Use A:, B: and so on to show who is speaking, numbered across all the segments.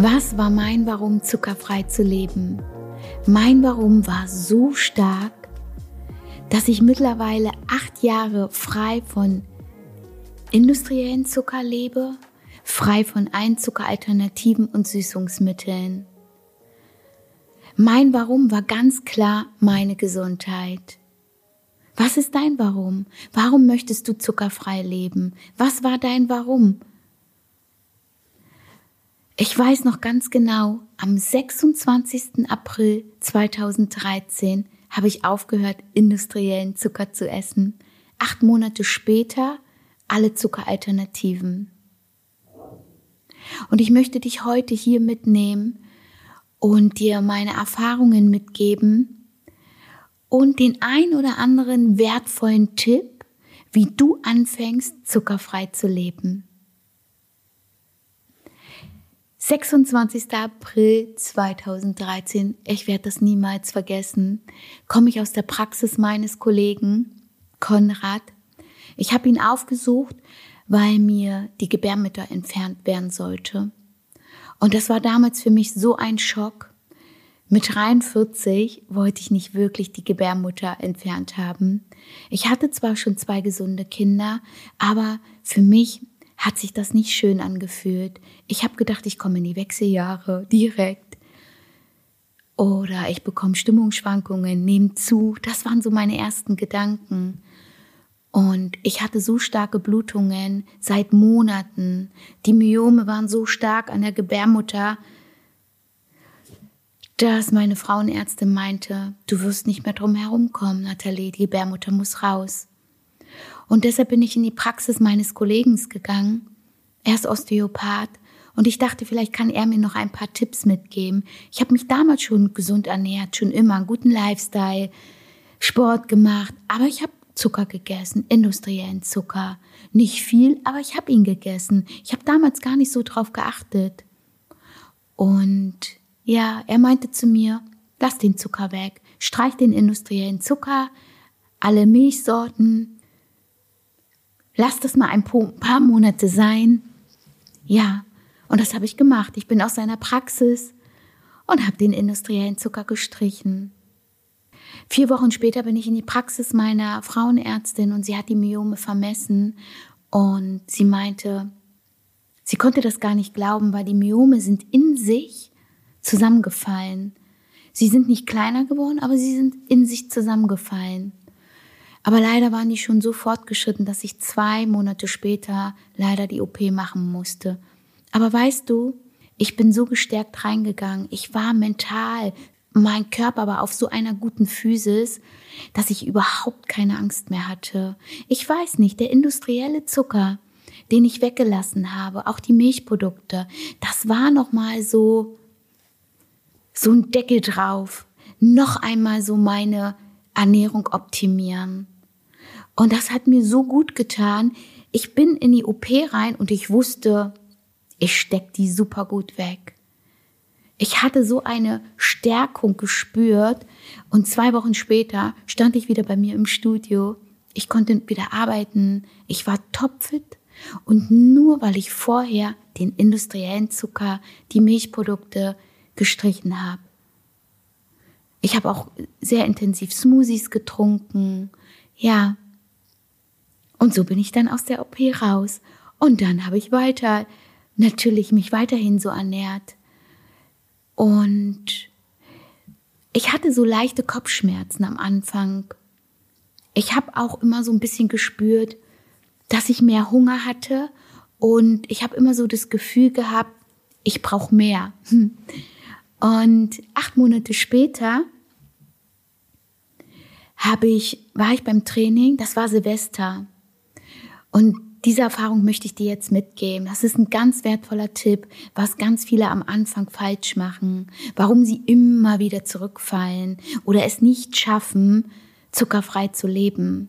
A: Was war mein Warum, zuckerfrei zu leben? Mein Warum war so stark, dass ich mittlerweile acht Jahre frei von industriellen Zucker lebe, frei von Einzuckeralternativen und Süßungsmitteln. Mein Warum war ganz klar meine Gesundheit. Was ist dein Warum? Warum möchtest du zuckerfrei leben? Was war dein Warum? Ich weiß noch ganz genau, am 26. April 2013 habe ich aufgehört, industriellen Zucker zu essen. Acht Monate später alle Zuckeralternativen. Und ich möchte dich heute hier mitnehmen und dir meine Erfahrungen mitgeben und den ein oder anderen wertvollen Tipp, wie du anfängst, zuckerfrei zu leben. 26. April 2013, ich werde das niemals vergessen, komme ich aus der Praxis meines Kollegen Konrad. Ich habe ihn aufgesucht, weil mir die Gebärmutter entfernt werden sollte. Und das war damals für mich so ein Schock. Mit 43 wollte ich nicht wirklich die Gebärmutter entfernt haben. Ich hatte zwar schon zwei gesunde Kinder, aber für mich hat sich das nicht schön angefühlt. Ich habe gedacht, ich komme in die Wechseljahre direkt. Oder ich bekomme Stimmungsschwankungen, nehme zu. Das waren so meine ersten Gedanken. Und ich hatte so starke Blutungen seit Monaten. Die Myome waren so stark an der Gebärmutter, dass meine Frauenärztin meinte, du wirst nicht mehr drum herumkommen, Nathalie, die Gebärmutter muss raus. Und deshalb bin ich in die Praxis meines Kollegen gegangen. Er ist Osteopath und ich dachte, vielleicht kann er mir noch ein paar Tipps mitgeben. Ich habe mich damals schon gesund ernährt, schon immer einen guten Lifestyle, Sport gemacht, aber ich habe Zucker gegessen, industriellen Zucker. Nicht viel, aber ich habe ihn gegessen. Ich habe damals gar nicht so drauf geachtet. Und ja, er meinte zu mir, lass den Zucker weg, streich den industriellen Zucker, alle Milchsorten, lass das mal ein paar Monate sein. Ja, und das habe ich gemacht. Ich bin aus seiner Praxis und habe den industriellen Zucker gestrichen. Vier Wochen später bin ich in die Praxis meiner Frauenärztin und sie hat die Myome vermessen und sie meinte, sie konnte das gar nicht glauben, weil die Myome sind in sich zusammengefallen. Sie sind nicht kleiner geworden, aber sie sind in sich zusammengefallen. Aber leider waren die schon so fortgeschritten, dass ich zwei Monate später leider die OP machen musste. Aber weißt du, ich bin so gestärkt reingegangen. Ich war mental mein Körper war auf so einer guten Physis, dass ich überhaupt keine Angst mehr hatte. Ich weiß nicht, der industrielle Zucker, den ich weggelassen habe, auch die Milchprodukte, das war noch mal so so ein Deckel drauf. Noch einmal so meine Ernährung optimieren. Und das hat mir so gut getan. Ich bin in die OP rein und ich wusste, ich steck die super gut weg. Ich hatte so eine Stärkung gespürt und zwei Wochen später stand ich wieder bei mir im Studio. Ich konnte wieder arbeiten. Ich war topfit und nur weil ich vorher den industriellen Zucker, die Milchprodukte gestrichen habe. Ich habe auch sehr intensiv Smoothies getrunken. Ja. Und so bin ich dann aus der OP raus. Und dann habe ich weiter, natürlich mich weiterhin so ernährt. Und ich hatte so leichte Kopfschmerzen am Anfang. Ich habe auch immer so ein bisschen gespürt, dass ich mehr Hunger hatte und ich habe immer so das Gefühl gehabt, ich brauche mehr. Und acht Monate später habe ich, war ich beim Training, das war Silvester. Und diese Erfahrung möchte ich dir jetzt mitgeben. Das ist ein ganz wertvoller Tipp, was ganz viele am Anfang falsch machen, warum sie immer wieder zurückfallen oder es nicht schaffen, zuckerfrei zu leben.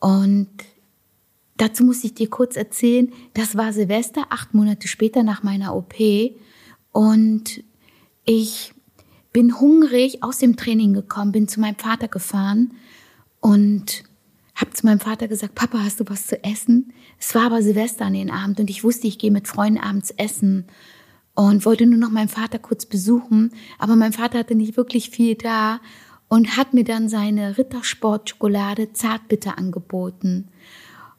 A: Und dazu muss ich dir kurz erzählen, das war Silvester, acht Monate später nach meiner OP und ich bin hungrig aus dem Training gekommen, bin zu meinem Vater gefahren und habe zu meinem Vater gesagt, Papa, hast du was zu essen? Es war aber Silvester an den Abend und ich wusste, ich gehe mit Freunden abends essen. und wollte nur noch meinen Vater kurz besuchen, aber mein Vater hatte nicht wirklich viel da und hat mir dann seine Rittersport-Schokolade Zartbitter angeboten.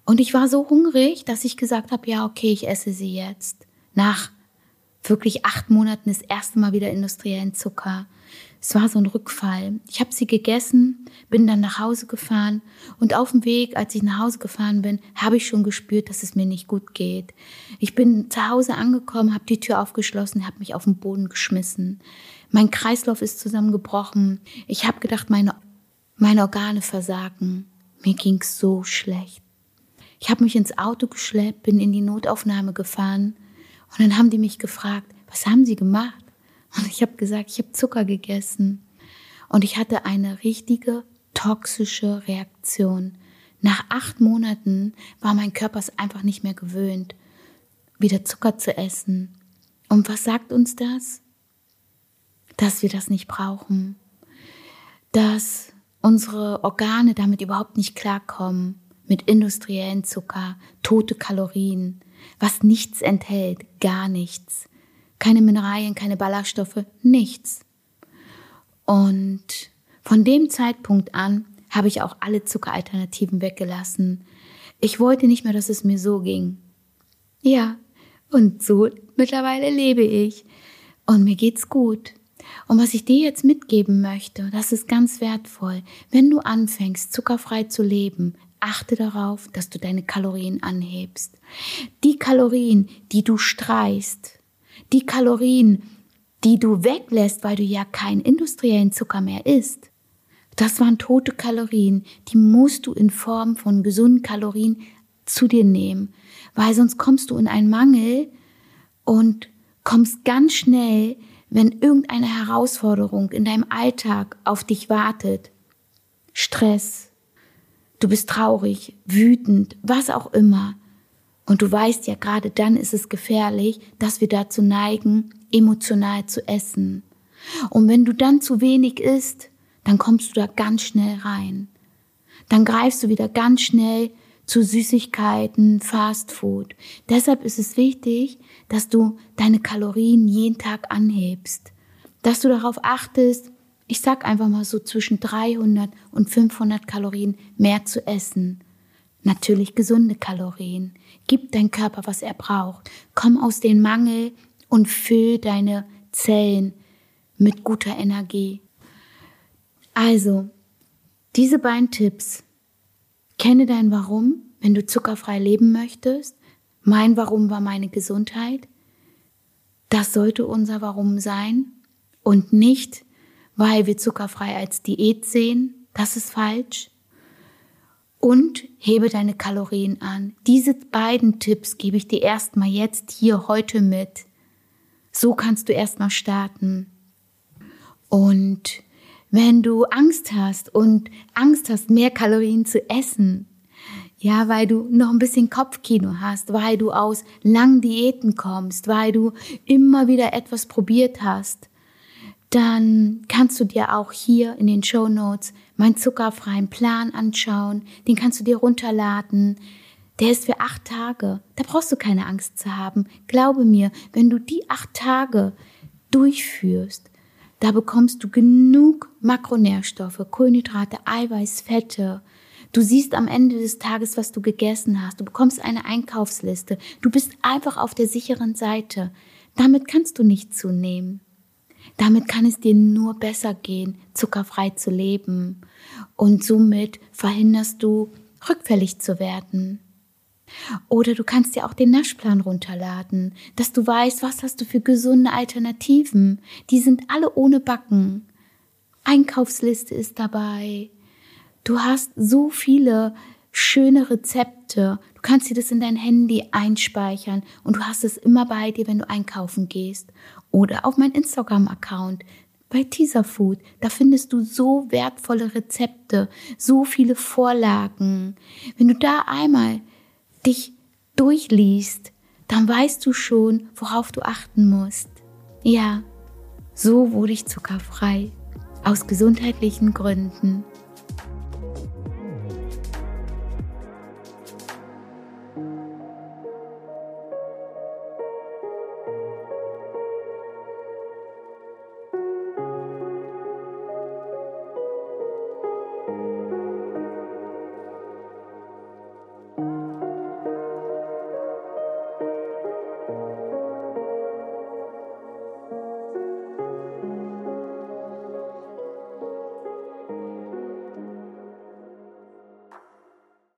A: Und ich war so hungrig, dass ich gesagt habe, ja, okay, ich esse sie jetzt. Nach wirklich acht Monaten das erste Mal wieder industriellen Zucker. Es war so ein Rückfall. Ich habe sie gegessen, bin dann nach Hause gefahren und auf dem Weg, als ich nach Hause gefahren bin, habe ich schon gespürt, dass es mir nicht gut geht. Ich bin zu Hause angekommen, habe die Tür aufgeschlossen, habe mich auf den Boden geschmissen. Mein Kreislauf ist zusammengebrochen. Ich habe gedacht, meine, meine Organe versagen. Mir ging's so schlecht. Ich habe mich ins Auto geschleppt, bin in die Notaufnahme gefahren und dann haben die mich gefragt, was haben Sie gemacht? Und ich habe gesagt, ich habe Zucker gegessen. Und ich hatte eine richtige toxische Reaktion. Nach acht Monaten war mein Körper es einfach nicht mehr gewöhnt, wieder Zucker zu essen. Und was sagt uns das? Dass wir das nicht brauchen. Dass unsere Organe damit überhaupt nicht klarkommen. Mit industriellen Zucker, tote Kalorien, was nichts enthält, gar nichts keine Mineralien, keine Ballaststoffe, nichts. Und von dem Zeitpunkt an habe ich auch alle Zuckeralternativen weggelassen. Ich wollte nicht mehr, dass es mir so ging. Ja, und so mittlerweile lebe ich. Und mir geht's gut. Und was ich dir jetzt mitgeben möchte, das ist ganz wertvoll. Wenn du anfängst, zuckerfrei zu leben, achte darauf, dass du deine Kalorien anhebst. Die Kalorien, die du streichst, die Kalorien, die du weglässt, weil du ja keinen industriellen Zucker mehr isst, das waren tote Kalorien, die musst du in Form von gesunden Kalorien zu dir nehmen, weil sonst kommst du in einen Mangel und kommst ganz schnell, wenn irgendeine Herausforderung in deinem Alltag auf dich wartet, Stress, du bist traurig, wütend, was auch immer, und du weißt ja, gerade dann ist es gefährlich, dass wir dazu neigen, emotional zu essen. Und wenn du dann zu wenig isst, dann kommst du da ganz schnell rein. Dann greifst du wieder ganz schnell zu Süßigkeiten, Fast Food. Deshalb ist es wichtig, dass du deine Kalorien jeden Tag anhebst. Dass du darauf achtest, ich sag einfach mal so zwischen 300 und 500 Kalorien mehr zu essen. Natürlich gesunde Kalorien. Gib dein Körper, was er braucht. Komm aus dem Mangel und füll deine Zellen mit guter Energie. Also, diese beiden Tipps. Kenne dein Warum, wenn du zuckerfrei leben möchtest. Mein Warum war meine Gesundheit. Das sollte unser Warum sein und nicht, weil wir zuckerfrei als Diät sehen. Das ist falsch und hebe deine Kalorien an. Diese beiden Tipps gebe ich dir erstmal jetzt hier heute mit. So kannst du erstmal starten. Und wenn du Angst hast und Angst hast, mehr Kalorien zu essen, ja, weil du noch ein bisschen Kopfkino hast, weil du aus langen Diäten kommst, weil du immer wieder etwas probiert hast, dann kannst du dir auch hier in den Show Notes meinen zuckerfreien Plan anschauen. Den kannst du dir runterladen. Der ist für acht Tage. Da brauchst du keine Angst zu haben. Glaube mir, wenn du die acht Tage durchführst, da bekommst du genug Makronährstoffe, Kohlenhydrate, Eiweiß, Fette. Du siehst am Ende des Tages, was du gegessen hast. Du bekommst eine Einkaufsliste. Du bist einfach auf der sicheren Seite. Damit kannst du nicht zunehmen. Damit kann es dir nur besser gehen, zuckerfrei zu leben. Und somit verhinderst du, rückfällig zu werden. Oder du kannst dir auch den Naschplan runterladen, dass du weißt, was hast du für gesunde Alternativen. Die sind alle ohne Backen. Einkaufsliste ist dabei. Du hast so viele schöne Rezepte. Du kannst dir das in dein Handy einspeichern und du hast es immer bei dir, wenn du einkaufen gehst oder auf mein Instagram-Account bei Teaser Food. Da findest du so wertvolle Rezepte, so viele Vorlagen. Wenn du da einmal dich durchliest, dann weißt du schon, worauf du achten musst. Ja, so wurde ich zuckerfrei. Aus gesundheitlichen Gründen.